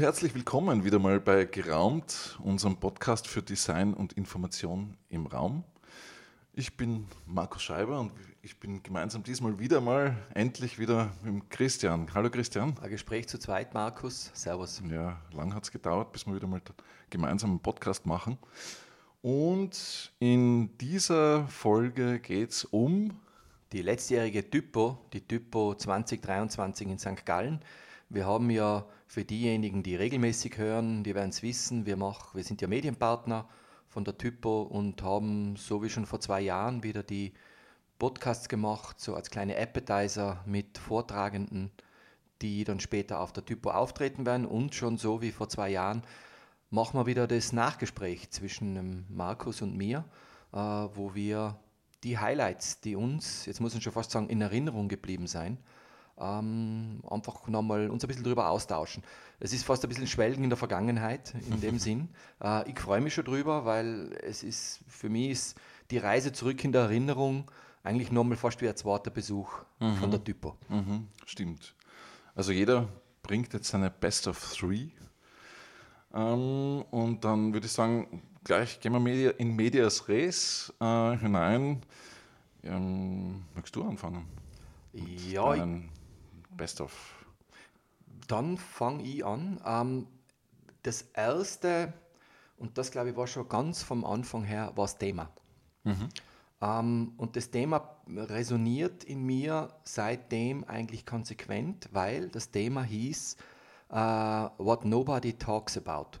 und herzlich willkommen wieder mal bei Geraumt, unserem Podcast für Design und Information im Raum. Ich bin Markus Scheiber und ich bin gemeinsam diesmal wieder mal endlich wieder mit Christian. Hallo Christian. Ein Gespräch zu zweit, Markus. Servus. Ja, lang hat es gedauert, bis wir wieder mal gemeinsam einen Podcast machen. Und in dieser Folge geht es um die letztjährige Typo, die Typo 2023 in St. Gallen. Wir haben ja für diejenigen, die regelmäßig hören, die werden es wissen, wir, mach, wir sind ja Medienpartner von der Typo und haben so wie schon vor zwei Jahren wieder die Podcasts gemacht, so als kleine Appetizer mit Vortragenden, die dann später auf der Typo auftreten werden. Und schon so wie vor zwei Jahren machen wir wieder das Nachgespräch zwischen Markus und mir, äh, wo wir die Highlights, die uns, jetzt muss ich schon fast sagen, in Erinnerung geblieben sein, ähm, einfach nochmal uns ein bisschen darüber austauschen. Es ist fast ein bisschen Schwelgen in der Vergangenheit in dem Sinn. Äh, ich freue mich schon drüber, weil es ist für mich ist die Reise zurück in der Erinnerung eigentlich nochmal fast wie ein zweiter Besuch mhm. von der Typo. Mhm. Stimmt. Also jeder bringt jetzt seine Best of Three. Ähm, und dann würde ich sagen, gleich gehen wir in Medias Res äh, hinein. Ähm, magst du anfangen? Ja. Best of. Dann fange ich an. Ähm, das erste, und das glaube ich war schon ganz vom Anfang her, war das Thema. Mhm. Ähm, und das Thema resoniert in mir seitdem eigentlich konsequent, weil das Thema hieß uh, What Nobody Talks About.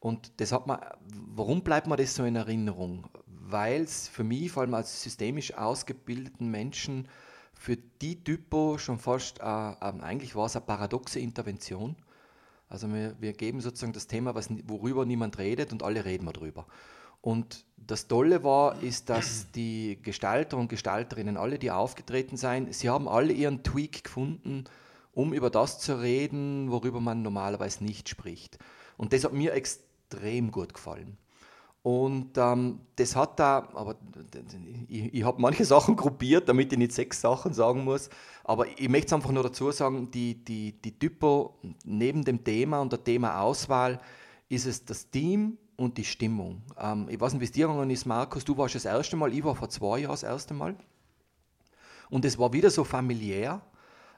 Und das hat man, warum bleibt mir das so in Erinnerung? Weil es für mich, vor allem als systemisch ausgebildeten Menschen, für die Typo schon fast, äh, äh, eigentlich war es eine paradoxe Intervention. Also wir, wir geben sozusagen das Thema, was, worüber niemand redet und alle reden wir drüber. Und das Tolle war, ist, dass die Gestalter und Gestalterinnen, alle, die aufgetreten sind, sie haben alle ihren Tweak gefunden, um über das zu reden, worüber man normalerweise nicht spricht. Und das hat mir extrem gut gefallen. Und ähm, das hat da, aber ich, ich habe manche Sachen gruppiert, damit ich nicht sechs Sachen sagen muss. Aber ich möchte es einfach nur dazu sagen, die, die, die Typo neben dem Thema und der Themaauswahl ist es das Team und die Stimmung. Ähm, ich weiß nicht, wie es dir gegangen ist, Markus. Du warst das erste Mal, ich war vor zwei Jahren das erste Mal. Und es war wieder so familiär,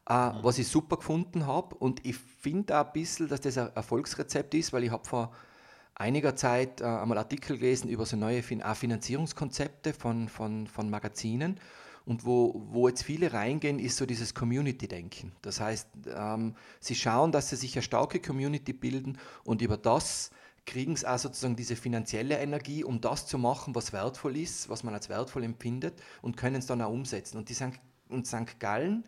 äh, was ich super gefunden habe. Und ich finde auch ein bisschen, dass das ein Erfolgsrezept ist, weil ich habe vor einiger Zeit äh, einmal Artikel gelesen über so neue fin Finanzierungskonzepte von, von, von Magazinen. Und wo, wo jetzt viele reingehen, ist so dieses Community-Denken. Das heißt, ähm, sie schauen, dass sie sich eine starke Community bilden und über das kriegen sie auch sozusagen diese finanzielle Energie, um das zu machen, was wertvoll ist, was man als wertvoll empfindet und können es dann auch umsetzen. Und die St. Und St. Gallen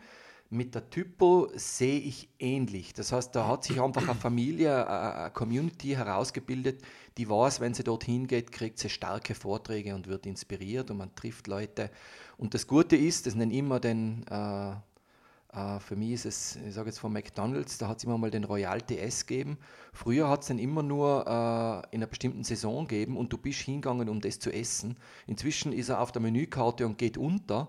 mit der Typo sehe ich ähnlich. Das heißt, da hat sich einfach eine Familie, eine Community herausgebildet, die weiß, wenn sie dorthin geht, kriegt sie starke Vorträge und wird inspiriert und man trifft Leute. Und das Gute ist, das nennen immer den äh, Uh, für mich ist es, ich sage jetzt von McDonalds, da hat es immer mal den Royal TS gegeben. Früher hat es den immer nur uh, in einer bestimmten Saison gegeben und du bist hingegangen, um das zu essen. Inzwischen ist er auf der Menükarte und geht unter.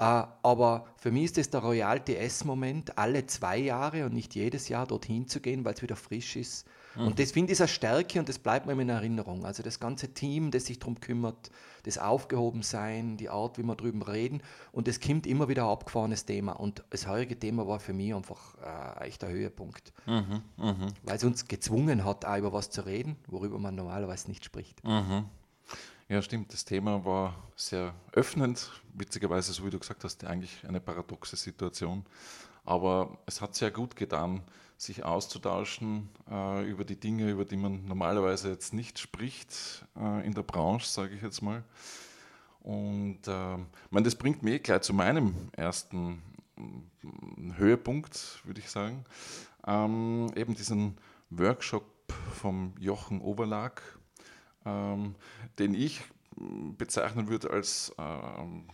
Uh, aber für mich ist das der Royal TS-Moment, alle zwei Jahre und nicht jedes Jahr dorthin zu gehen, weil es wieder frisch ist Mhm. Und das finde ich eine Stärke und das bleibt mir in Erinnerung. Also das ganze Team, das sich darum kümmert, das Aufgehobensein, die Art, wie wir drüber reden. Und es kommt immer wieder ein abgefahrenes Thema. Und das heutige Thema war für mich einfach äh, echt der Höhepunkt. Mhm, mh. Weil es uns gezwungen hat, auch über was zu reden, worüber man normalerweise nicht spricht. Ja, stimmt. Das Thema war sehr öffnend. Witzigerweise, so wie du gesagt hast, eigentlich eine paradoxe Situation. Aber es hat sehr gut getan, sich auszutauschen äh, über die Dinge, über die man normalerweise jetzt nicht spricht äh, in der Branche, sage ich jetzt mal. Und äh, man, das bringt mich gleich zu meinem ersten mm, Höhepunkt, würde ich sagen. Ähm, eben diesen Workshop vom Jochen Oberlag, ähm, den ich bezeichnen würde als ähm,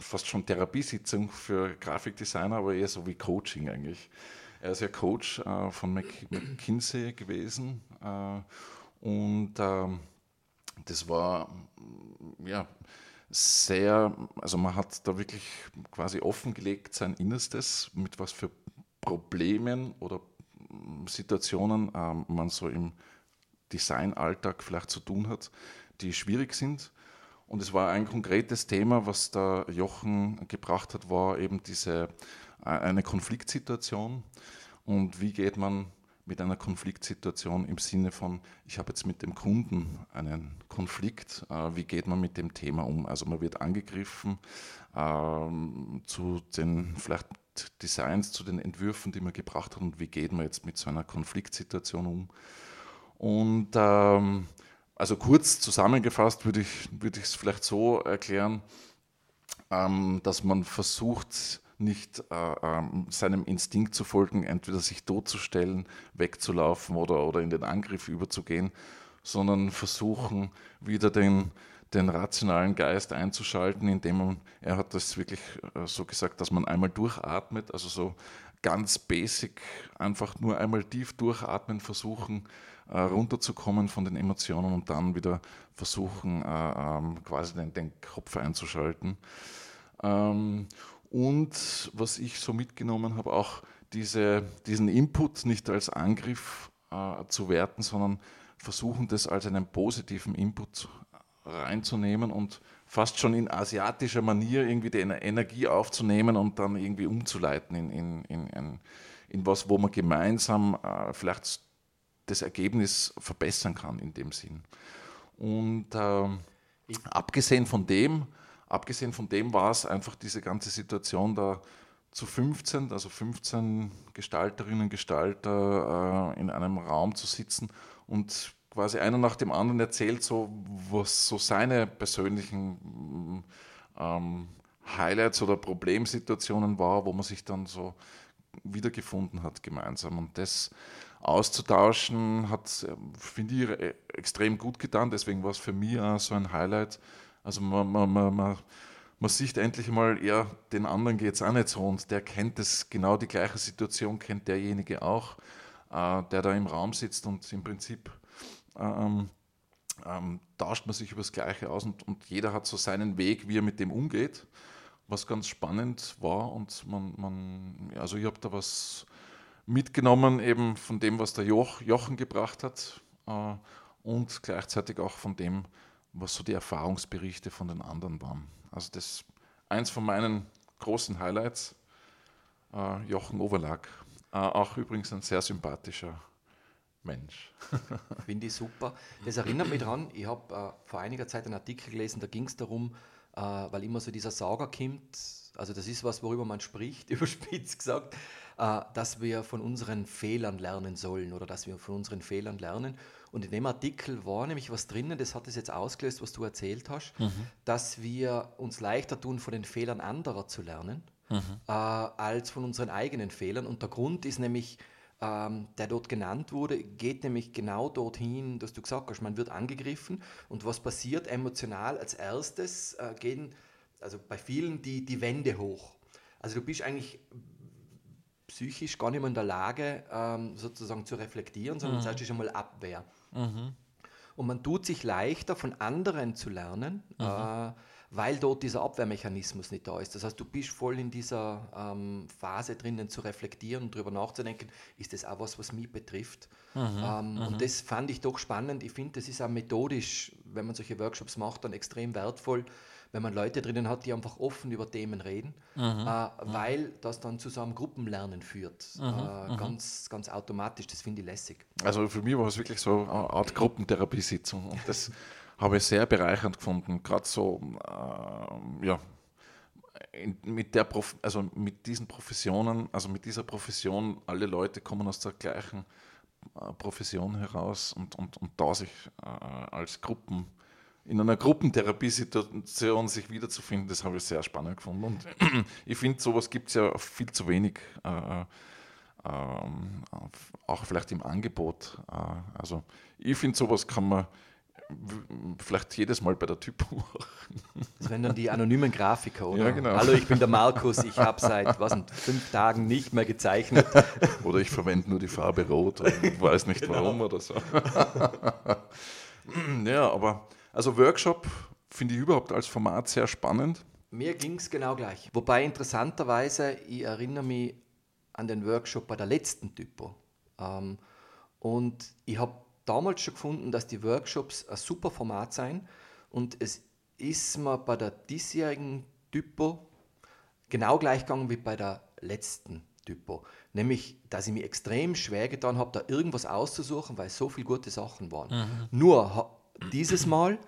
fast schon Therapiesitzung für Grafikdesigner, aber eher so wie Coaching eigentlich. Er ist ja Coach äh, von McKinsey gewesen äh, und äh, das war ja sehr, also man hat da wirklich quasi offengelegt sein Innerstes, mit was für Problemen oder Situationen ähm, man so im Designalltag vielleicht zu tun hat, die schwierig sind. Und es war ein konkretes Thema, was der Jochen gebracht hat, war eben diese äh, eine Konfliktsituation. Und wie geht man mit einer Konfliktsituation im Sinne von, ich habe jetzt mit dem Kunden einen Konflikt, äh, wie geht man mit dem Thema um? Also man wird angegriffen ähm, zu den vielleicht Designs, zu den Entwürfen, die man gebracht hat und wie geht man jetzt mit so einer Konfliktsituation um? Und ähm, also kurz zusammengefasst würde ich es würde vielleicht so erklären, ähm, dass man versucht, nicht äh, ähm, seinem Instinkt zu folgen, entweder sich totzustellen, wegzulaufen oder, oder in den Angriff überzugehen, sondern versuchen, wieder den, den rationalen Geist einzuschalten, indem man, er hat das wirklich äh, so gesagt, dass man einmal durchatmet, also so ganz basic, einfach nur einmal tief durchatmen, versuchen, äh, runterzukommen von den Emotionen und dann wieder versuchen, äh, ähm, quasi den, den, Kopf einzuschalten. Ähm, und was ich so mitgenommen habe, auch diese, diesen Input nicht als Angriff äh, zu werten, sondern versuchen, das als einen positiven Input reinzunehmen und fast schon in asiatischer Manier irgendwie die Energie aufzunehmen und dann irgendwie umzuleiten in, in, in, in, was, wo man gemeinsam äh, vielleicht das Ergebnis verbessern kann in dem Sinn. Und äh, abgesehen von dem, abgesehen von dem war es einfach diese ganze Situation da zu 15, also 15 Gestalterinnen und Gestalter äh, in einem Raum zu sitzen und quasi einer nach dem anderen erzählt, so, was so seine persönlichen ähm, Highlights oder Problemsituationen war, wo man sich dann so wiedergefunden hat gemeinsam. Und das auszutauschen hat, finde ich, e-, extrem gut getan. Deswegen war es für mich auch so ein Highlight. Also man, man, man, man, sieht endlich mal, ja, den anderen geht es auch nicht so und der kennt das, genau die gleiche Situation kennt derjenige auch, äh, der da im Raum sitzt und im Prinzip ähm, ähm, tauscht man sich über das Gleiche aus und, und jeder hat so seinen Weg, wie er mit dem umgeht, was ganz spannend war und man, man also ich habe da was mitgenommen eben von dem, was der Joch, Jochen gebracht hat äh, und gleichzeitig auch von dem, was so die Erfahrungsberichte von den anderen waren. Also das eins von meinen großen Highlights, äh, Jochen Overlag, äh, auch übrigens ein sehr sympathischer Mensch. Finde ich super. Das erinnert mich daran, ich habe äh, vor einiger Zeit einen Artikel gelesen, da ging es darum, äh, weil immer so dieser Sauger kommt, also das ist was, worüber man spricht, überspitzt gesagt, äh, dass wir von unseren Fehlern lernen sollen oder dass wir von unseren Fehlern lernen. Und in dem Artikel war nämlich was drinnen, das hat es jetzt ausgelöst, was du erzählt hast, mhm. dass wir uns leichter tun, von den Fehlern anderer zu lernen, mhm. äh, als von unseren eigenen Fehlern. Und der Grund ist nämlich, ähm, der dort genannt wurde, geht nämlich genau dorthin, dass du gesagt hast, man wird angegriffen und was passiert emotional als erstes, äh, gehen also bei vielen die, die Wände hoch. Also du bist eigentlich psychisch gar nicht mehr in der Lage, ähm, sozusagen zu reflektieren, sondern mhm. das heißt schon mal Abwehr. Mhm. Und man tut sich leichter, von anderen zu lernen, mhm. äh, weil dort dieser Abwehrmechanismus nicht da ist. Das heißt, du bist voll in dieser ähm, Phase drinnen zu reflektieren und darüber nachzudenken, ist das auch was, was mich betrifft. Mhm, ähm, mhm. Und das fand ich doch spannend. Ich finde, das ist auch methodisch, wenn man solche Workshops macht, dann extrem wertvoll, wenn man Leute drinnen hat, die einfach offen über Themen reden, mhm. äh, mhm. weil das dann zusammen Gruppenlernen führt. Mhm. Äh, mhm. ganz, ganz automatisch, das finde ich lässig. Also für mich war es wirklich so eine Art Gruppentherapiesitzung und das habe ich sehr bereichernd gefunden. Gerade so, äh, ja, in, mit, der Prof also mit diesen Professionen, also mit dieser Profession, alle Leute kommen aus der gleichen äh, Profession heraus und, und, und da sich äh, als Gruppen in einer Gruppentherapiesituation sich wiederzufinden, das habe ich sehr spannend gefunden. Und ich finde, sowas gibt es ja viel zu wenig, äh, äh, auch vielleicht im Angebot. Äh, also ich finde, sowas kann man vielleicht jedes Mal bei der Typo machen. Das wären dann die anonymen Grafiker, oder? Ja, genau. Hallo, ich bin der Markus, ich habe seit was, fünf Tagen nicht mehr gezeichnet. Oder ich verwende nur die Farbe Rot und weiß nicht genau. warum oder so. ja, aber also Workshop finde ich überhaupt als Format sehr spannend. Mir ging es genau gleich. Wobei interessanterweise, ich erinnere mich an den Workshop bei der letzten Typo. Ähm, und ich habe damals schon gefunden, dass die Workshops ein super Format sein und es ist mir bei der diesjährigen Typo genau gleich gegangen wie bei der letzten Typo. Nämlich, dass ich mir extrem schwer getan habe, da irgendwas auszusuchen, weil so viele gute Sachen waren. Mhm. Nur dieses Mal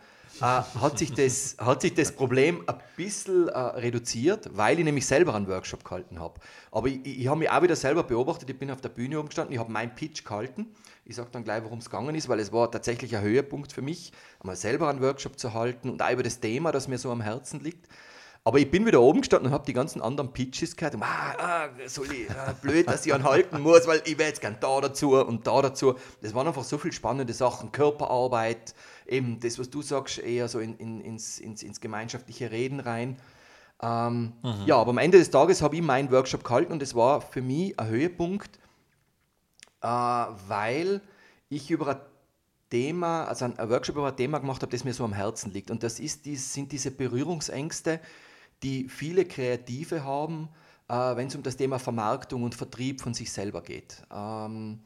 äh, hat, sich das, hat sich das Problem ein bisschen äh, reduziert, weil ich nämlich selber einen Workshop gehalten habe. Aber ich, ich habe mich auch wieder selber beobachtet, ich bin auf der Bühne umgestanden, ich habe meinen Pitch gehalten. Ich sage dann gleich, worum es gegangen ist, weil es war tatsächlich ein Höhepunkt für mich, einmal selber einen Workshop zu halten und auch über das Thema, das mir so am Herzen liegt. Aber ich bin wieder oben gestanden und habe die ganzen anderen Pitches gehört. Und, ah, ah, soll ich, ah, blöd, dass ich anhalten muss, weil ich will jetzt gern da dazu und da dazu. Das waren einfach so viele spannende Sachen. Körperarbeit, eben das, was du sagst, eher so in, in, ins, ins, ins, gemeinschaftliche Reden rein. Ähm, mhm. Ja, aber am Ende des Tages habe ich meinen Workshop gehalten und es war für mich ein Höhepunkt, äh, weil ich über ein Thema, also ein Workshop über ein Thema gemacht habe, das mir so am Herzen liegt. Und das ist, sind diese Berührungsängste, die viele Kreative haben, äh, wenn es um das Thema Vermarktung und Vertrieb von sich selber geht. Ähm,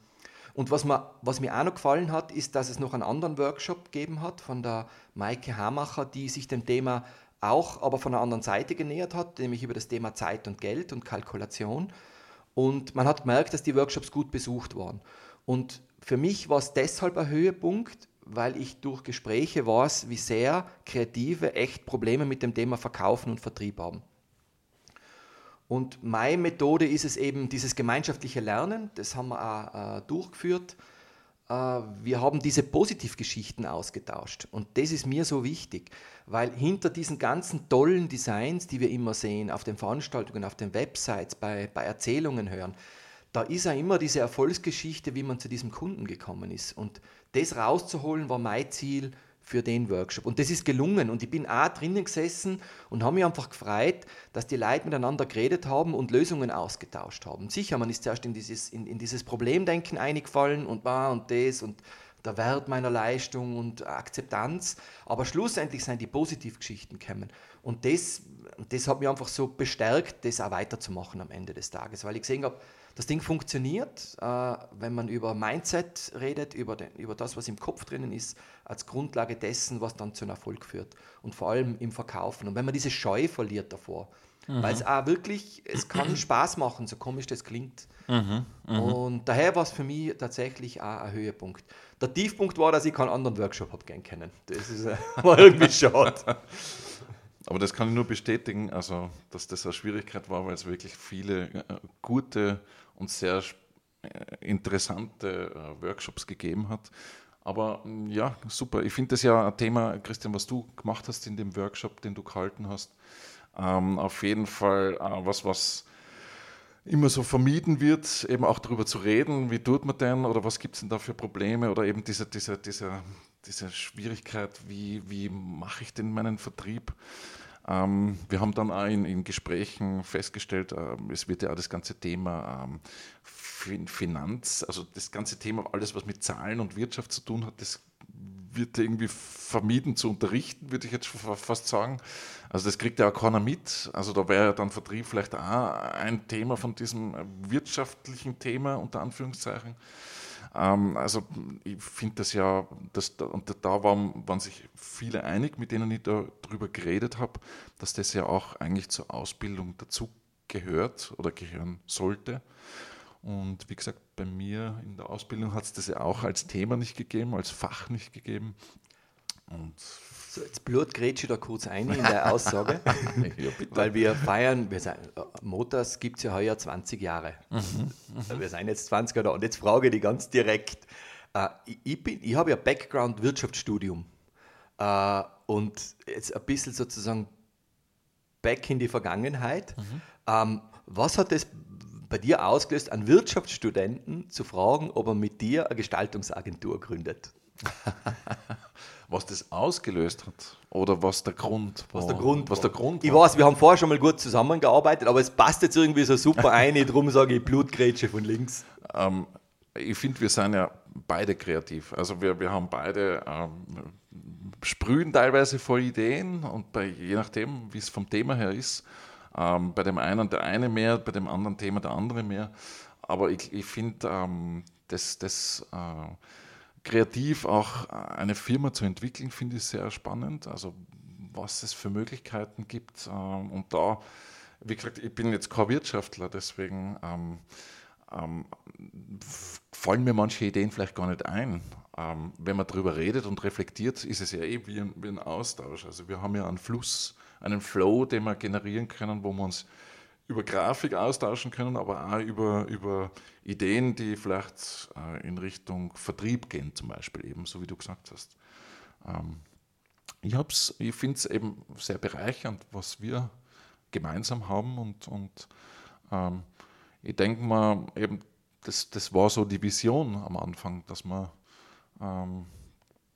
und was mir, was mir auch noch gefallen hat, ist, dass es noch einen anderen Workshop gegeben hat von der Maike Hamacher, die sich dem Thema auch aber von einer anderen Seite genähert hat, nämlich über das Thema Zeit und Geld und Kalkulation. Und man hat gemerkt, dass die Workshops gut besucht waren. Und für mich war es deshalb ein Höhepunkt, weil ich durch Gespräche weiß, wie sehr Kreative echt Probleme mit dem Thema Verkaufen und Vertrieb haben. Und meine Methode ist es eben dieses gemeinschaftliche Lernen, das haben wir auch äh, durchgeführt. Äh, wir haben diese Positivgeschichten ausgetauscht und das ist mir so wichtig, weil hinter diesen ganzen tollen Designs, die wir immer sehen, auf den Veranstaltungen, auf den Websites, bei, bei Erzählungen hören, da ist ja immer diese Erfolgsgeschichte, wie man zu diesem Kunden gekommen ist. Und das rauszuholen war mein Ziel für den Workshop. Und das ist gelungen. Und ich bin auch drinnen gesessen und habe mich einfach gefreut, dass die Leute miteinander geredet haben und Lösungen ausgetauscht haben. Sicher, man ist zuerst in dieses, in, in dieses Problemdenken eingefallen und war und das und der Wert meiner Leistung und Akzeptanz. Aber schlussendlich sind die Positivgeschichten gekommen. Und das, das hat mich einfach so bestärkt, das auch weiterzumachen am Ende des Tages, weil ich gesehen habe, das Ding funktioniert, äh, wenn man über Mindset redet, über, den, über das, was im Kopf drinnen ist, als Grundlage dessen, was dann zu einem Erfolg führt. Und vor allem im Verkaufen. Und wenn man diese Scheu verliert davor, mhm. weil es auch wirklich, es kann Spaß machen, so komisch das klingt. Mhm. Mhm. Und daher war es für mich tatsächlich auch ein Höhepunkt. Der Tiefpunkt war, dass ich keinen anderen Workshop habe gehen können. Das ist, äh, war irgendwie schade. Aber das kann ich nur bestätigen, also dass das eine Schwierigkeit war, weil es wirklich viele äh, gute und sehr äh, interessante äh, Workshops gegeben hat. Aber mm, ja, super. Ich finde das ja ein Thema, Christian, was du gemacht hast in dem Workshop, den du gehalten hast. Ähm, auf jeden Fall äh, was, was immer so vermieden wird, eben auch darüber zu reden, wie tut man denn oder was gibt es denn da für Probleme oder eben diese, diese, diese, diese Schwierigkeit, wie, wie mache ich denn meinen Vertrieb? Ähm, wir haben dann auch in, in Gesprächen festgestellt, äh, es wird ja auch das ganze Thema ähm, Finanz, also das ganze Thema, alles was mit Zahlen und Wirtschaft zu tun hat, das wird irgendwie vermieden zu unterrichten, würde ich jetzt fast sagen. Also das kriegt ja auch keiner mit. Also da wäre dann Vertrieb vielleicht auch ein Thema von diesem wirtschaftlichen Thema unter Anführungszeichen. Ähm, also ich finde das ja, das, und da waren, waren sich viele einig, mit denen ich darüber geredet habe, dass das ja auch eigentlich zur Ausbildung dazu gehört oder gehören sollte. Und wie gesagt, bei mir in der Ausbildung hat es das ja auch als Thema nicht gegeben, als Fach nicht gegeben. Und so, jetzt blutgrätsche da kurz ein in der Aussage, ja, weil wir feiern, wir sind, Motors gibt es ja heuer 20 Jahre. Mhm, wir sind jetzt 20 da und jetzt frage ich die ganz direkt. Äh, ich, ich habe ja Background Wirtschaftsstudium äh, und jetzt ein bisschen sozusagen back in die Vergangenheit. Mhm. Ähm, was hat das bei dir ausgelöst, einen Wirtschaftsstudenten zu fragen, ob er mit dir eine Gestaltungsagentur gründet? was das ausgelöst hat oder was der Grund war. Was der Grund, was der Grund Ich weiß, wir haben vorher schon mal gut zusammengearbeitet, aber es passt jetzt irgendwie so super ein, darum sage ich Blutgrätsche von links. Ähm, ich finde, wir sind ja beide kreativ. Also wir, wir haben beide ähm, sprühen teilweise vor Ideen und bei, je nachdem, wie es vom Thema her ist, ähm, bei dem einen der eine mehr, bei dem anderen Thema der andere mehr. Aber ich, ich finde, ähm, das, das äh, kreativ auch eine Firma zu entwickeln, finde ich sehr spannend. Also was es für Möglichkeiten gibt. Ähm, und da, wie gesagt, ich bin jetzt kein Wirtschaftler, deswegen ähm, ähm, fallen mir manche Ideen vielleicht gar nicht ein. Ähm, wenn man darüber redet und reflektiert, ist es ja eh wie ein, wie ein Austausch. Also wir haben ja einen Fluss, einen Flow, den wir generieren können, wo wir uns über Grafik austauschen können, aber auch über, über Ideen, die vielleicht äh, in Richtung Vertrieb gehen, zum Beispiel, eben so wie du gesagt hast. Ähm, ich, ich finde es eben sehr bereichernd, was wir gemeinsam haben und, und ähm, ich denke mal, eben, das, das war so die Vision am Anfang, dass wir ähm,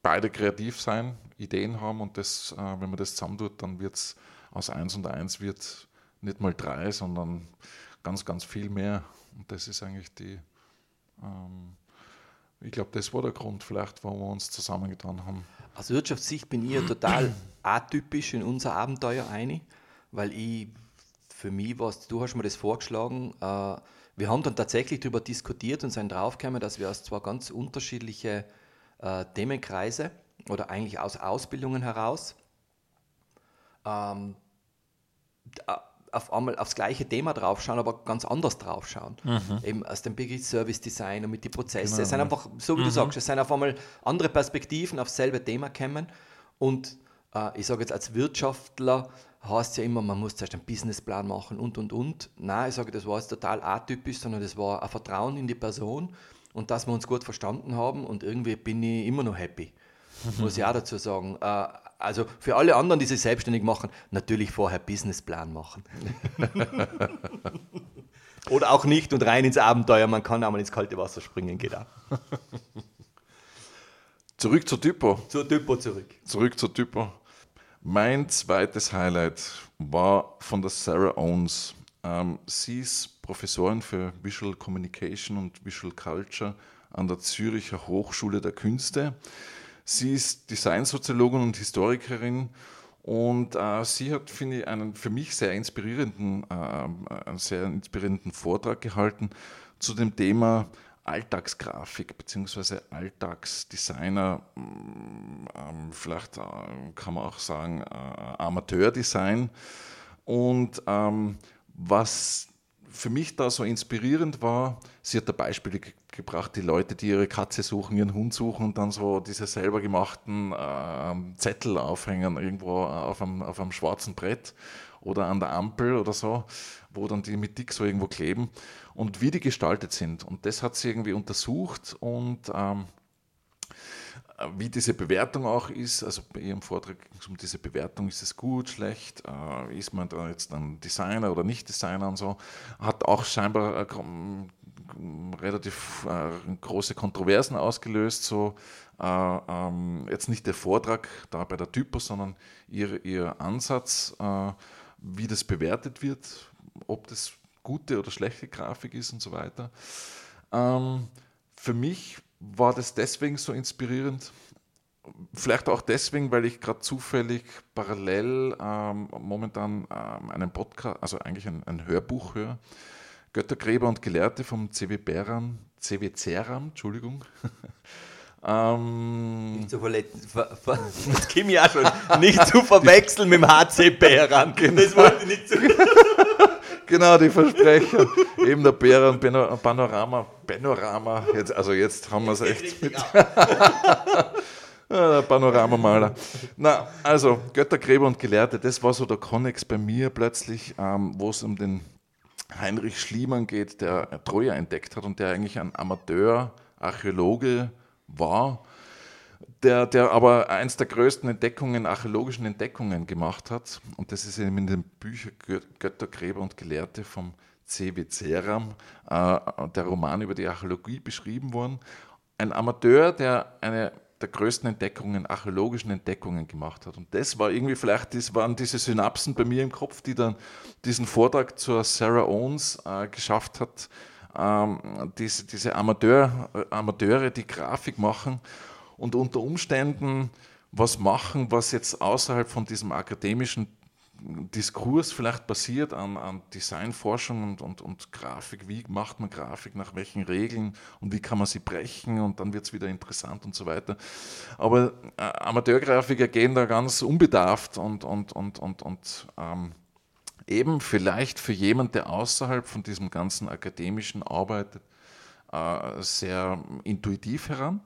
beide kreativ sein, Ideen haben und das, äh, wenn man das zusammentut, dann wird es aus eins und eins wird nicht mal drei, sondern ganz, ganz viel mehr. Und das ist eigentlich die, ähm, ich glaube, das war der Grund vielleicht, warum wir uns zusammengetan haben. Aus Wirtschaftssicht bin ich total atypisch in unser Abenteuer ein, weil ich, für mich was, du hast mir das vorgeschlagen, äh, wir haben dann tatsächlich darüber diskutiert und sind draufgekommen, dass wir aus zwei ganz unterschiedliche äh, Themenkreise oder eigentlich aus Ausbildungen heraus ähm, auf einmal aufs gleiche Thema draufschauen, aber ganz anders draufschauen. Mhm. Eben aus dem Begriff Service Design und mit den Prozessen. Genau, es sind einfach, so wie mhm. du sagst, es sind auf einmal andere Perspektiven auf dasselbe Thema kommen. Und äh, ich sage jetzt als Wirtschaftler heißt ja immer, man muss zuerst einen Businessplan machen und und und. Nein, ich sage, das war jetzt total atypisch, sondern das war ein Vertrauen in die Person und dass wir uns gut verstanden haben und irgendwie bin ich immer noch happy. Muss ich auch dazu sagen. Äh, also für alle anderen, die sich selbstständig machen, natürlich vorher Businessplan machen. Oder auch nicht und rein ins Abenteuer. Man kann auch mal ins kalte Wasser springen, geht auch. Zurück zur Typo. Zur Typo zurück. Zurück zur Typo. Mein zweites Highlight war von der Sarah Owens. Ähm, sie ist Professorin für Visual Communication und Visual Culture an der Züricher Hochschule der Künste. Sie ist Designsoziologin und Historikerin und äh, sie hat, finde ich, einen für mich sehr inspirierenden, äh, einen sehr inspirierenden Vortrag gehalten zu dem Thema Alltagsgrafik bzw. Alltagsdesigner, mm, ähm, vielleicht äh, kann man auch sagen äh, Amateurdesign. Und ähm, was für mich da so inspirierend war, sie hat da Beispiele ge gebracht, die Leute, die ihre Katze suchen, ihren Hund suchen und dann so diese selber gemachten äh, Zettel aufhängen, irgendwo auf einem, auf einem schwarzen Brett oder an der Ampel oder so, wo dann die mit Dick so irgendwo kleben und wie die gestaltet sind. Und das hat sie irgendwie untersucht und ähm, wie diese Bewertung auch ist, also bei Ihrem Vortrag ging es um diese Bewertung, ist es gut, schlecht, äh, ist man da jetzt ein Designer oder nicht Designer und so, hat auch scheinbar äh, relativ äh, große Kontroversen ausgelöst, so äh, ähm, jetzt nicht der Vortrag da bei der Typo, sondern ihr, ihr Ansatz, äh, wie das bewertet wird, ob das gute oder schlechte Grafik ist und so weiter. Ähm, für mich war das deswegen so inspirierend. Vielleicht auch deswegen, weil ich gerade zufällig parallel ähm, momentan ähm, einen Podcast, also eigentlich ein, ein, Hörbuch höre. Göttergräber und Gelehrte vom CW Beram, CW Ceram, Entschuldigung. ähm, nicht zu verletzen, ver, ver, das ja schon, nicht zu verwechseln mit dem HC Beram. Das wollte ich nicht zu genau, die Versprecher. Eben der Bären Panorama. Panorama. Jetzt, also jetzt haben wir es echt. Mit der Panoramamaler. Na, also Göttergräber und Gelehrte, das war so der Konnex bei mir plötzlich, ähm, wo es um den Heinrich Schliemann geht, der Troja entdeckt hat und der eigentlich ein Amateur-Archäologe war der, der aber eins der größten Entdeckungen, archäologischen Entdeckungen gemacht hat. Und das ist eben in den Büchern Göttergräber und Gelehrte vom C.W. Ceram, äh, der Roman über die Archäologie beschrieben worden. Ein Amateur, der eine der größten Entdeckungen, archäologischen Entdeckungen gemacht hat. Und das war irgendwie vielleicht, das waren diese Synapsen bei mir im Kopf, die dann diesen Vortrag zur Sarah Owens äh, geschafft hat. Ähm, diese diese Amateur, Amateure, die Grafik machen und unter Umständen was machen, was jetzt außerhalb von diesem akademischen Diskurs vielleicht basiert an, an Designforschung und, und, und Grafik. Wie macht man Grafik, nach welchen Regeln und wie kann man sie brechen und dann wird es wieder interessant und so weiter. Aber äh, Amateurgrafiker gehen da ganz unbedarft und, und, und, und, und ähm, eben vielleicht für jemand, der außerhalb von diesem ganzen akademischen arbeitet, äh, sehr intuitiv heran.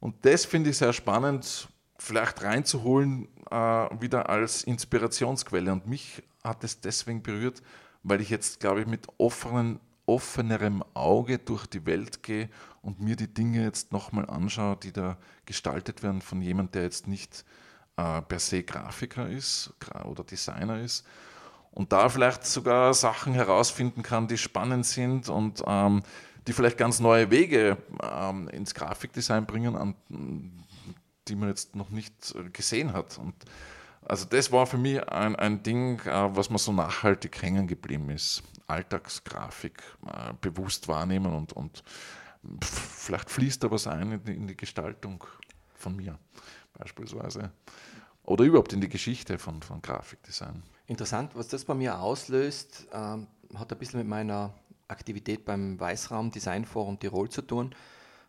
Und das finde ich sehr spannend, vielleicht reinzuholen, äh, wieder als Inspirationsquelle. Und mich hat es deswegen berührt, weil ich jetzt, glaube ich, mit offenen, offenerem Auge durch die Welt gehe und mir die Dinge jetzt nochmal anschaue, die da gestaltet werden von jemandem, der jetzt nicht äh, per se Grafiker ist oder Designer ist. Und da vielleicht sogar Sachen herausfinden kann, die spannend sind und ähm, die vielleicht ganz neue Wege ähm, ins Grafikdesign bringen, an, die man jetzt noch nicht äh, gesehen hat. Und also das war für mich ein, ein Ding, äh, was mir so nachhaltig hängen geblieben ist. Alltagsgrafik äh, bewusst wahrnehmen und, und vielleicht fließt da was ein in die, in die Gestaltung von mir beispielsweise. Oder überhaupt in die Geschichte von, von Grafikdesign. Interessant, was das bei mir auslöst, ähm, hat ein bisschen mit meiner Aktivität beim Weißraum Design Forum Tirol zu tun.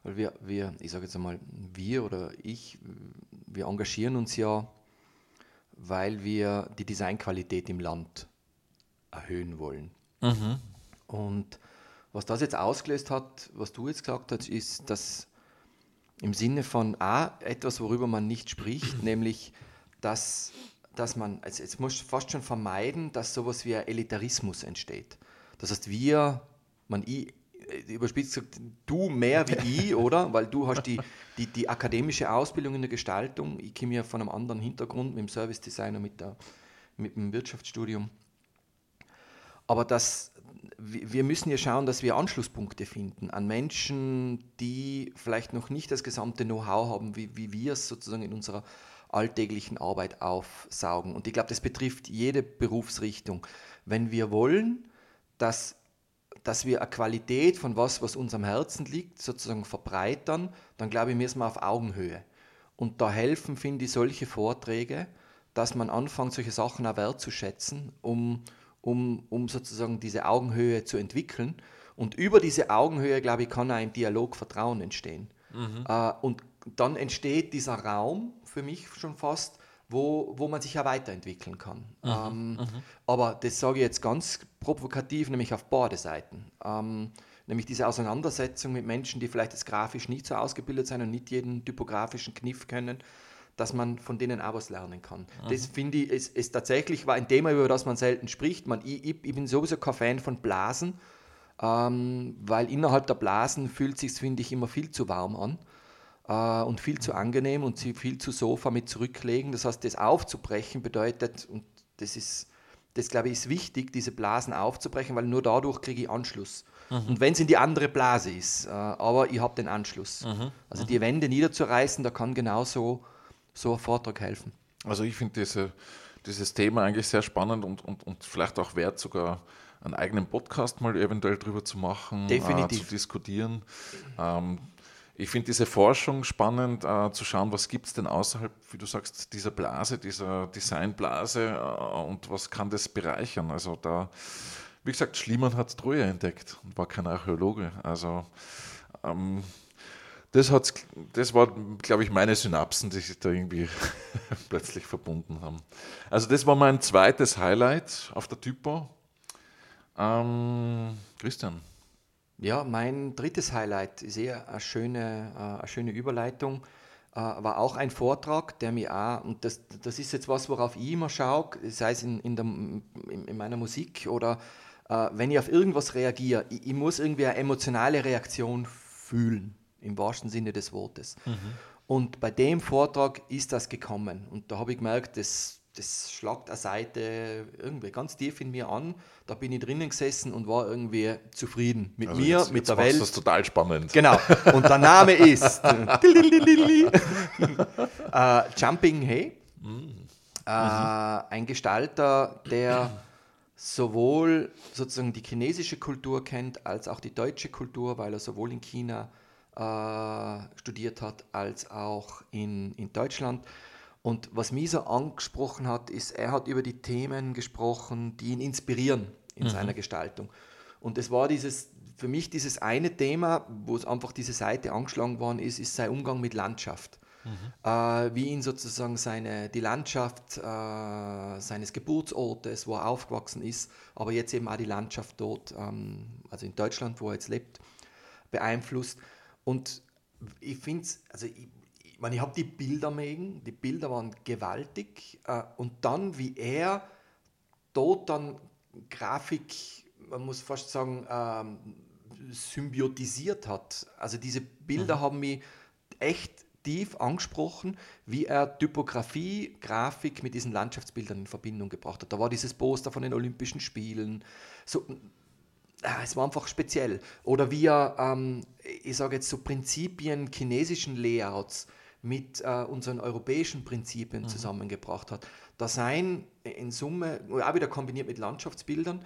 Weil wir, wir ich sage jetzt einmal, wir oder ich, wir engagieren uns ja, weil wir die Designqualität im Land erhöhen wollen. Mhm. Und was das jetzt ausgelöst hat, was du jetzt gesagt hast, ist, dass im Sinne von A, etwas, worüber man nicht spricht, nämlich, dass, dass man, also jetzt muss fast schon vermeiden, dass sowas wie ein Elitarismus entsteht. Das heißt, wir, man, ich, äh, überspitzt gesagt, du mehr wie ich, oder? Weil du hast die, die, die akademische Ausbildung in der Gestaltung. Ich komme ja von einem anderen Hintergrund mit dem Service Designer, mit, der, mit dem Wirtschaftsstudium. Aber das, wir müssen ja schauen, dass wir Anschlusspunkte finden an Menschen, die vielleicht noch nicht das gesamte Know-how haben, wie, wie wir es sozusagen in unserer alltäglichen Arbeit aufsaugen. Und ich glaube, das betrifft jede Berufsrichtung. Wenn wir wollen, dass, dass wir eine Qualität von was, was uns am Herzen liegt, sozusagen verbreitern, dann glaube ich, müssen wir auf Augenhöhe. Und da helfen, finde ich, solche Vorträge, dass man anfängt, solche Sachen auch wertzuschätzen, um, um, um sozusagen diese Augenhöhe zu entwickeln. Und über diese Augenhöhe, glaube ich, kann auch im Dialog Vertrauen entstehen. Mhm. Äh, und dann entsteht dieser Raum für mich schon fast, wo, wo man sich ja weiterentwickeln kann. Mhm, ähm, mhm. Aber das sage ich jetzt ganz provokativ, nämlich auf beide Seiten. Ähm, nämlich diese Auseinandersetzung mit Menschen, die vielleicht jetzt grafisch nicht so ausgebildet sind und nicht jeden typografischen Kniff können, dass man von denen auch was lernen kann. Mhm. Das finde ich, ist, ist tatsächlich war ein Thema, über das man selten spricht. Man, ich, ich, bin sowieso kein Fan von Blasen, ähm, weil innerhalb der Blasen fühlt sich finde ich, immer viel zu warm an äh, und viel zu angenehm und viel zu Sofa mit zurücklegen. Das heißt, das aufzubrechen bedeutet, und das ist, das glaube ich, ist wichtig, diese Blasen aufzubrechen, weil nur dadurch kriege ich Anschluss. Mhm. Und wenn es in die andere Blase ist, äh, aber ich habe den Anschluss. Mhm. Also die Wände niederzureißen, da kann genauso so ein Vortrag helfen. Also ich finde diese, dieses Thema eigentlich sehr spannend und, und, und vielleicht auch wert, sogar einen eigenen Podcast mal eventuell drüber zu machen, äh, zu diskutieren. Ähm, ich finde diese Forschung spannend, äh, zu schauen, was gibt es denn außerhalb, wie du sagst, dieser Blase, dieser Designblase äh, und was kann das bereichern. Also da, wie gesagt, Schliemann hat Troja entdeckt und war kein Archäologe. Also ähm, das, hat's, das war, glaube ich, meine Synapsen, die sich da irgendwie plötzlich verbunden haben. Also das war mein zweites Highlight auf der Typo. Ähm, Christian. Ja, mein drittes Highlight ist eher eine schöne, äh, eine schöne Überleitung. Äh, war auch ein Vortrag, der mir auch, und das, das ist jetzt was, worauf ich immer schaue, sei es in, in, der, in meiner Musik oder äh, wenn ich auf irgendwas reagiere, ich, ich, muss irgendwie eine emotionale Reaktion fühlen, im wahrsten Sinne des Wortes. Mhm. Und bei dem Vortrag ist das gekommen. Und da habe ich gemerkt, das, das schlagt eine Seite irgendwie ganz tief in mir an. Da bin ich drinnen gesessen und war irgendwie zufrieden mit also mir, jetzt, mit jetzt der Welt. Das ist total spannend. Genau. Und der Name ist äh, Jumping Hey. Mhm. Äh, ein Gestalter, der sowohl sozusagen die chinesische Kultur kennt, als auch die deutsche Kultur, weil er sowohl in China äh, studiert hat, als auch in, in Deutschland Und was mich so angesprochen hat, ist, er hat über die Themen gesprochen, die ihn inspirieren in mhm. seiner Gestaltung. Und es war dieses, für mich dieses eine Thema, wo es einfach diese Seite angeschlagen worden ist, ist sein Umgang mit Landschaft. Mhm. Äh, wie ihn sozusagen seine, die Landschaft äh, seines Geburtsortes, wo er aufgewachsen ist, aber jetzt eben auch die Landschaft dort, ähm, also in Deutschland, wo er jetzt lebt, beeinflusst. Und ich finde es, also ich, ich, meine, ich habe die Bilder mögen, die Bilder waren gewaltig äh, und dann, wie er dort dann Grafik, man muss fast sagen, ähm, symbiotisiert hat. Also diese Bilder mhm. haben mich echt tief angesprochen, wie er Typografie, Grafik mit diesen Landschaftsbildern in Verbindung gebracht hat. Da war dieses Poster von den Olympischen Spielen. So, äh, es war einfach speziell. Oder wie er, ähm, ich sage jetzt so Prinzipien chinesischen Layouts mit äh, unseren europäischen Prinzipien mhm. zusammengebracht hat. Da sein in Summe, auch wieder kombiniert mit Landschaftsbildern,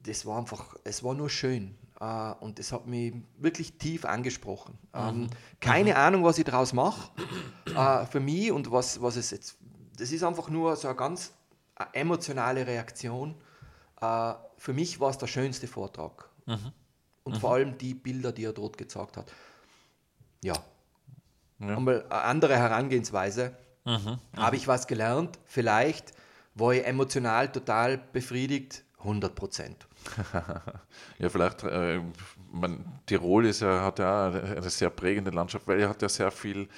das war einfach, es war nur schön. Uh, und das hat mich wirklich tief angesprochen. Ähm, mhm. keine mhm. Ahnung, was ich daraus mache uh, für mich und was, was es jetzt. Das ist einfach nur so eine ganz eine emotionale Reaktion. Uh, für mich war es der schönste Vortrag. Mhm. Und mhm. vor allem die Bilder, die er dort gezeigt hat. Ja. Ja. Einmal eine andere Herangehensweise. Mhm. Habe ich was gelernt? Vielleicht war ich emotional total befriedigt. 100 Prozent. ja, vielleicht, äh, man, Tirol ist ja, hat ja eine sehr prägende Landschaft, weil er hat ja sehr viel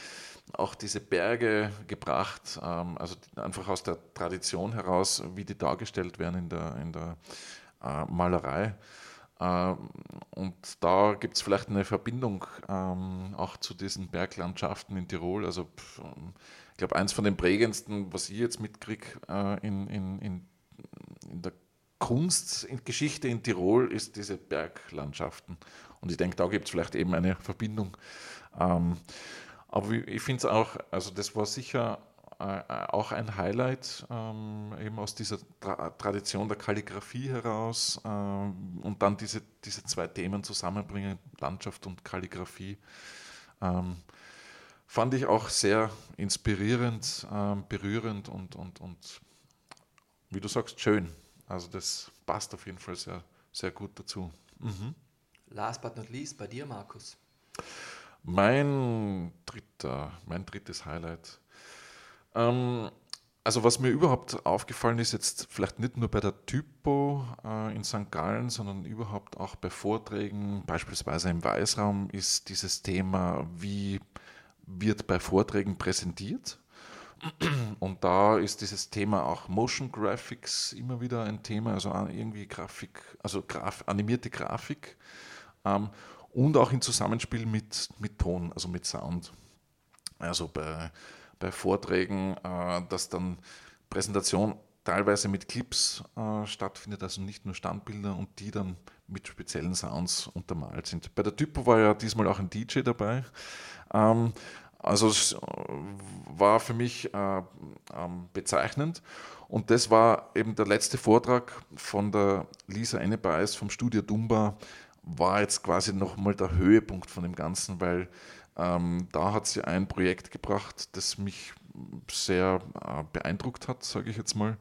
auch diese Berge gebracht, ähm, also einfach aus der Tradition heraus, wie die dargestellt werden in der, in der äh, Malerei. Ähm, und da gibt es vielleicht eine Verbindung ähm, auch zu diesen Berglandschaften in Tirol. Also ich glaube, eins von den prägendsten, was ich jetzt mitkriege äh, in, in, in, in der Kunstgeschichte in Tirol ist diese Berglandschaften. Und ich denke, da gibt es vielleicht eben eine Verbindung. Ähm, aber ich finde es auch, also das war sicher auch ein Highlight, ähm, eben aus dieser Tra Tradition der Kalligrafie heraus ähm, und dann diese, diese zwei Themen zusammenbringen, Landschaft und Kalligrafie. Ähm, fand ich auch sehr inspirierend, ähm, berührend und, und, und, wie du sagst, schön. Also das passt auf jeden Fall sehr, sehr gut dazu. Mhm. Last but not least, bei dir, Markus. Mein dritter, mein drittes Highlight. Ähm, also was mir überhaupt aufgefallen ist, jetzt vielleicht nicht nur bei der Typo äh, in St. Gallen, sondern überhaupt auch bei Vorträgen, beispielsweise im Weißraum, ist dieses Thema, wie wird bei Vorträgen präsentiert. Und da ist dieses Thema auch Motion Graphics immer wieder ein Thema, also irgendwie Grafik, also Graf, animierte Grafik ähm, und auch im Zusammenspiel mit, mit Ton, also mit Sound. Also bei, bei Vorträgen, äh, dass dann Präsentation teilweise mit Clips äh, stattfindet, also nicht nur Standbilder und die dann mit speziellen Sounds untermalt sind. Bei der Typo war ja diesmal auch ein DJ dabei. Ähm, also es äh, war für mich äh, ähm, bezeichnend. Und das war eben der letzte Vortrag von der Lisa Ennebeis vom Studio Dumba, war jetzt quasi nochmal der Höhepunkt von dem Ganzen, weil ähm, da hat sie ein Projekt gebracht, das mich sehr äh, beeindruckt hat, sage ich jetzt mal.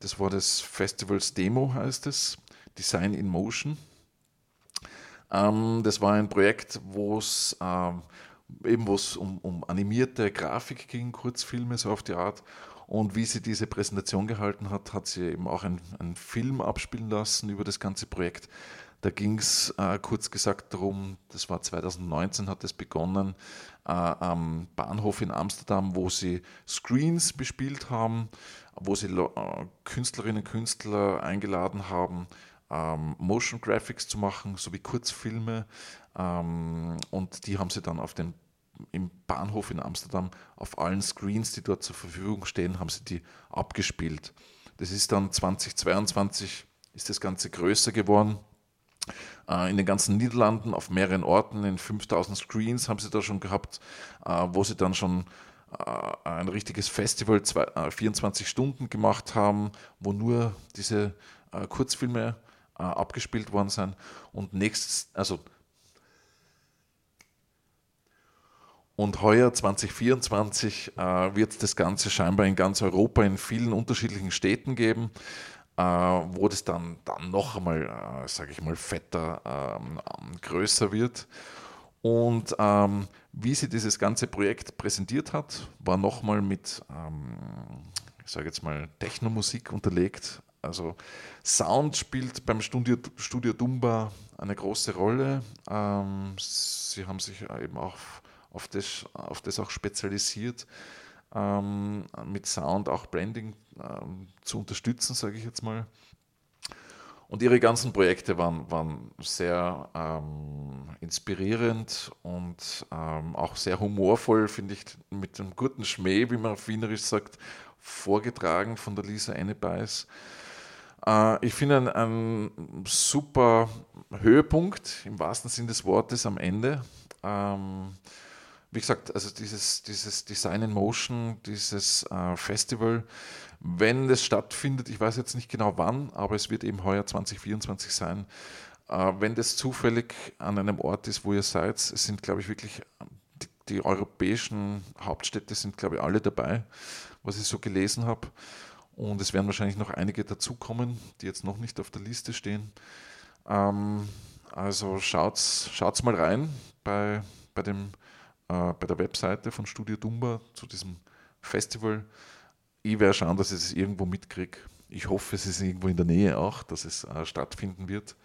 Das war das Festivals Demo, heißt es, Design in Motion. Ähm, das war ein Projekt, wo es äh, eben was um, um animierte Grafik ging, Kurzfilme, so auf die Art. Und wie sie diese Präsentation gehalten hat, hat sie eben auch einen Film abspielen lassen über das ganze Projekt. Da ging es äh, kurz gesagt darum, das war 2019, hat es begonnen, äh, am Bahnhof in Amsterdam, wo sie Screens bespielt haben, wo sie äh, Künstlerinnen und Künstler eingeladen haben, ähm, Motion Graphics zu machen, sowie Kurzfilme. Ähm, und die haben sie dann auf den, im Bahnhof in Amsterdam auf allen Screens, die dort zur Verfügung stehen, haben sie die abgespielt. Das ist dann 2022 ist das Ganze größer geworden. Äh, in den ganzen Niederlanden, auf mehreren Orten, in 5000 Screens haben sie da schon gehabt, äh, wo sie dann schon äh, ein richtiges Festival 24 Stunden gemacht haben, wo nur diese Kurzfilme abgespielt worden sein. Und nächstes, also Und heuer 2024 äh, wird das Ganze scheinbar in ganz Europa in vielen unterschiedlichen Städten geben, wo das dann, dann noch einmal, äh, sage ich mal, fetter, ähm, größer wird. Und ähm, wie sie dieses ganze Projekt präsentiert hat, war nochmal mit, ähm, ich sage jetzt mal, Technomusik unterlegt. Also Sound spielt beim Studio, Studio Dumba eine große Rolle. Ähm, sie haben sich eben auch auf das, auf das auch spezialisiert, ähm, mit Sound auch Branding ähm, zu unterstützen, sage ich jetzt mal. Und ihre ganzen Projekte waren, waren sehr ähm, inspirierend und ähm, auch sehr humorvoll, finde ich, mit einem guten Schmäh, wie man auf Wienerisch sagt, vorgetragen von der Lisa Ennebeis. Äh, ich finde ein, ein, super Höhepunkt im wahrsten Sinn des Wortes am Ende. Ähm, wie gesagt, also dieses, dieses Design in Motion, dieses äh, Festival, wenn es stattfindet, ich weiß jetzt nicht genau wann, aber es wird eben heuer 2024 sein, äh, wenn das zufällig an einem Ort ist, wo ihr seid, es sind, glaube ich, wirklich die, die europäischen Hauptstädte sind, glaube ich, alle dabei, was ich so gelesen habe. Und es werden wahrscheinlich noch einige dazukommen, die jetzt noch nicht auf der Liste stehen. Ähm, also schaut's, schaut's mal rein bei, bei dem äh, bei der Webseite von Studio Dumba zu diesem Festival. Ich werde schauen, dass ich es irgendwo mitkriege. Ich hoffe, es ist irgendwo in der Nähe auch, dass es äh, stattfinden wird.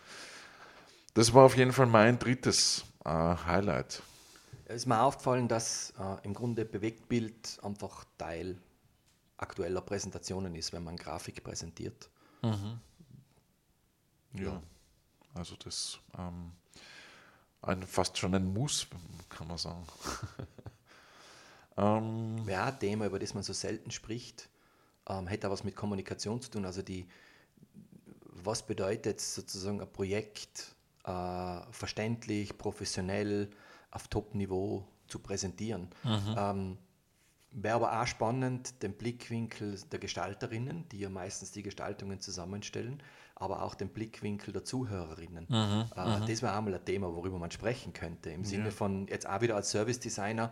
Das war auf jeden Fall mein drittes äh, Highlight. Es ist mir aufgefallen, dass äh, im Grunde Bewegtbild einfach Teil aktueller Präsentationen ist, wenn man Grafik präsentiert. Mhm. Ja. ja, also das ähm, ein, fast schon ein Muss, kann man sagen. ähm, ja, ein Thema, über das man so selten spricht, ähm, hätte auch was mit Kommunikation zu tun. Also die, was bedeutet sozusagen ein Projekt äh, verständlich, professionell, auf Top-Niveau zu präsentieren? Mhm. Ähm, Wäre aber auch spannend, den Blickwinkel der Gestalterinnen, die ja meistens die Gestaltungen zusammenstellen, aber auch den Blickwinkel der Zuhörerinnen. Mhm, äh, mhm. das wäre einmal ein Thema, worüber man sprechen könnte. Im Sinne ja. von, jetzt auch wieder als Service Designer,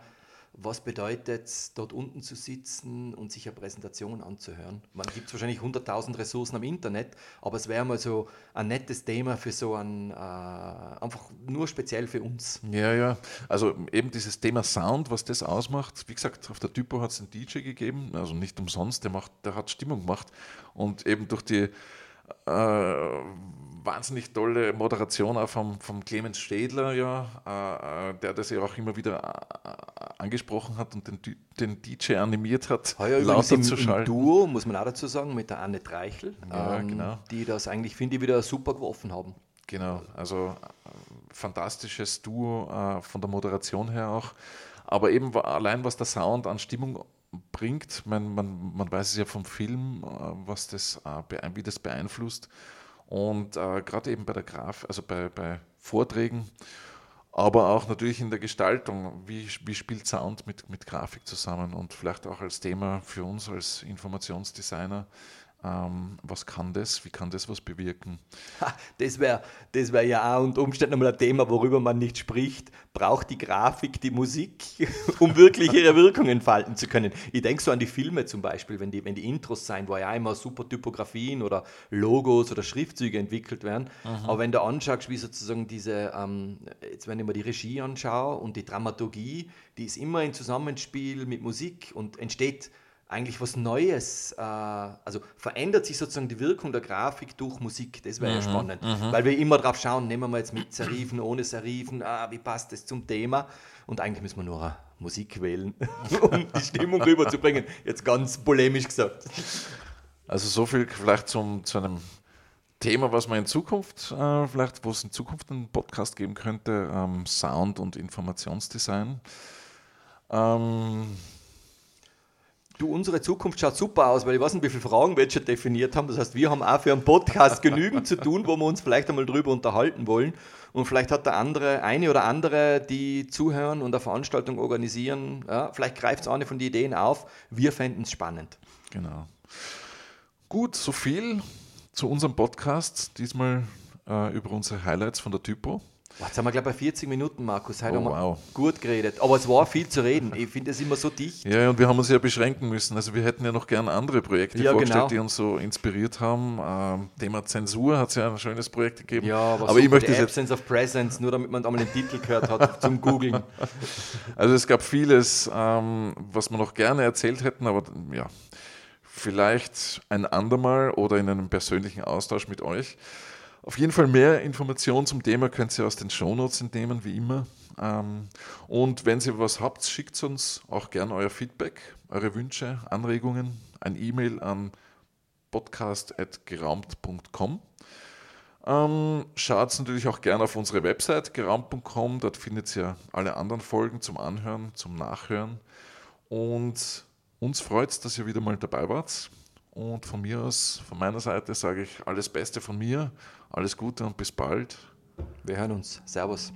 was bedeutet es, dort unten zu sitzen und sich eine Präsentation anzuhören? Man gibt wahrscheinlich 100.000 Ressourcen am Internet, aber es wäre mal so ein nettes Thema für so ein, äh, einfach nur speziell für uns. Ja, ja, also eben dieses Thema Sound, was das ausmacht. Wie gesagt, auf der Typo hat es einen DJ gegeben, also nicht umsonst, der, macht, der hat Stimmung gemacht und eben durch die äh, wahnsinnig tolle Moderation auch vom, vom Clemens Städler, ja, äh, äh der das ja auch immer wieder äh, angesprochen hat und den, den DJ animiert hat, Heuer lauter im, zu schalten. Im Duo, muss man auch dazu sagen, mit der Anne Treichel, ja, ähm, genau. die das eigentlich, finde ich, wieder super geworfen haben. Genau, also fantastisches Duo äh, von der Moderation her auch. Aber eben allein was der Sound an Stimmung bringt. Man, man, man weiß es ja vom Film, äh, was das, äh, wie das beeinflusst. Und äh, gerade eben bei der Graf, also bei, bei Vorträgen, aber auch natürlich in der Gestaltung, wie, wie spielt Sound mit, mit Grafik zusammen und vielleicht auch als Thema für uns als Informationsdesigner ähm, was kann das? Wie kann das was bewirken? Ha, das wäre das wär ja auch unter Umständen mal ein Thema, worüber man nicht spricht. Braucht die Grafik die Musik, um wirklich ihre Wirkung entfalten zu können? Ich denke so an die Filme zum Beispiel, wenn die, wenn die Intros sein, wo ja immer super Typografien oder Logos oder Schriftzüge entwickelt werden. Mhm. Aber wenn du anschaust, wie sozusagen diese, ähm, jetzt wenn ich mir die Regie anschaue und die Dramaturgie, die ist immer in Zusammenspiel mit Musik und entsteht eigentlich was Neues, äh, also verändert sich sozusagen die Wirkung der Grafik durch Musik, das wäre mhm, ja spannend, mhm. weil wir immer drauf schauen, nehmen wir jetzt mit Serifen, ohne Serifen, ah, wie passt das zum Thema und eigentlich müssen wir nur Musik wählen, um die Stimmung rüberzubringen, jetzt ganz polemisch gesagt. Also so viel vielleicht zum, zu einem Thema, was man in Zukunft, äh, vielleicht, wo es in Zukunft einen Podcast geben könnte, ähm, Sound und Informationsdesign. Ähm, Du, unsere Zukunft schaut super aus, weil ich weiß nicht, wie viele Fragen wir jetzt schon definiert haben. Das heißt, wir haben auch für einen Podcast genügend zu tun, wo wir uns vielleicht einmal drüber unterhalten wollen. Und vielleicht hat der andere, eine oder andere, die zuhören und eine Veranstaltung organisieren, ja, vielleicht greift es eine von den Ideen auf. Wir fänden es spannend. Genau. Gut, so viel zu unserem Podcast. Diesmal äh, über unsere Highlights von der Typo. Jetzt haben wir, glaube ich, bei 40 Minuten, Markus. Heute Oh, haben wir wow. gut geredet. Aber es war viel zu reden. Ich finde es immer so dicht. Ja, und wir haben uns ja beschränken müssen. Also wir hätten ja noch gern andere Projekte Ja, vorgestellt, genau. die uns so inspiriert haben. Ähm, Thema Zensur hat es ja ein schönes Projekt gegeben. Ja, aber, aber ich möchte die Absence of Presence, nur damit man einmal den Titel gehört hat zum Googlen. Also es gab vieles, ähm, was wir noch gerne erzählt hätten, aber ja, vielleicht ein andermal oder in einem persönlichen Austausch mit euch. Auf jeden Fall mehr Informationen zum Thema könnt ihr aus den Shownotes entnehmen, wie immer. Ähm, und wenn ihr was habt, schickt uns auch gerne euer Feedback, eure Wünsche, Anregungen, ein E-Mail an podcast.geraumt.com. Ähm, Schaut natürlich auch gerne auf unsere Website geraumt.com, dort findet ihr alle anderen Folgen zum Anhören, zum Nachhören. Und uns freut es, dass ihr wieder mal dabei wart. Und von mir aus, von meiner Seite sage ich alles Beste von mir, alles Gute und bis bald. Wir hören uns. Servus.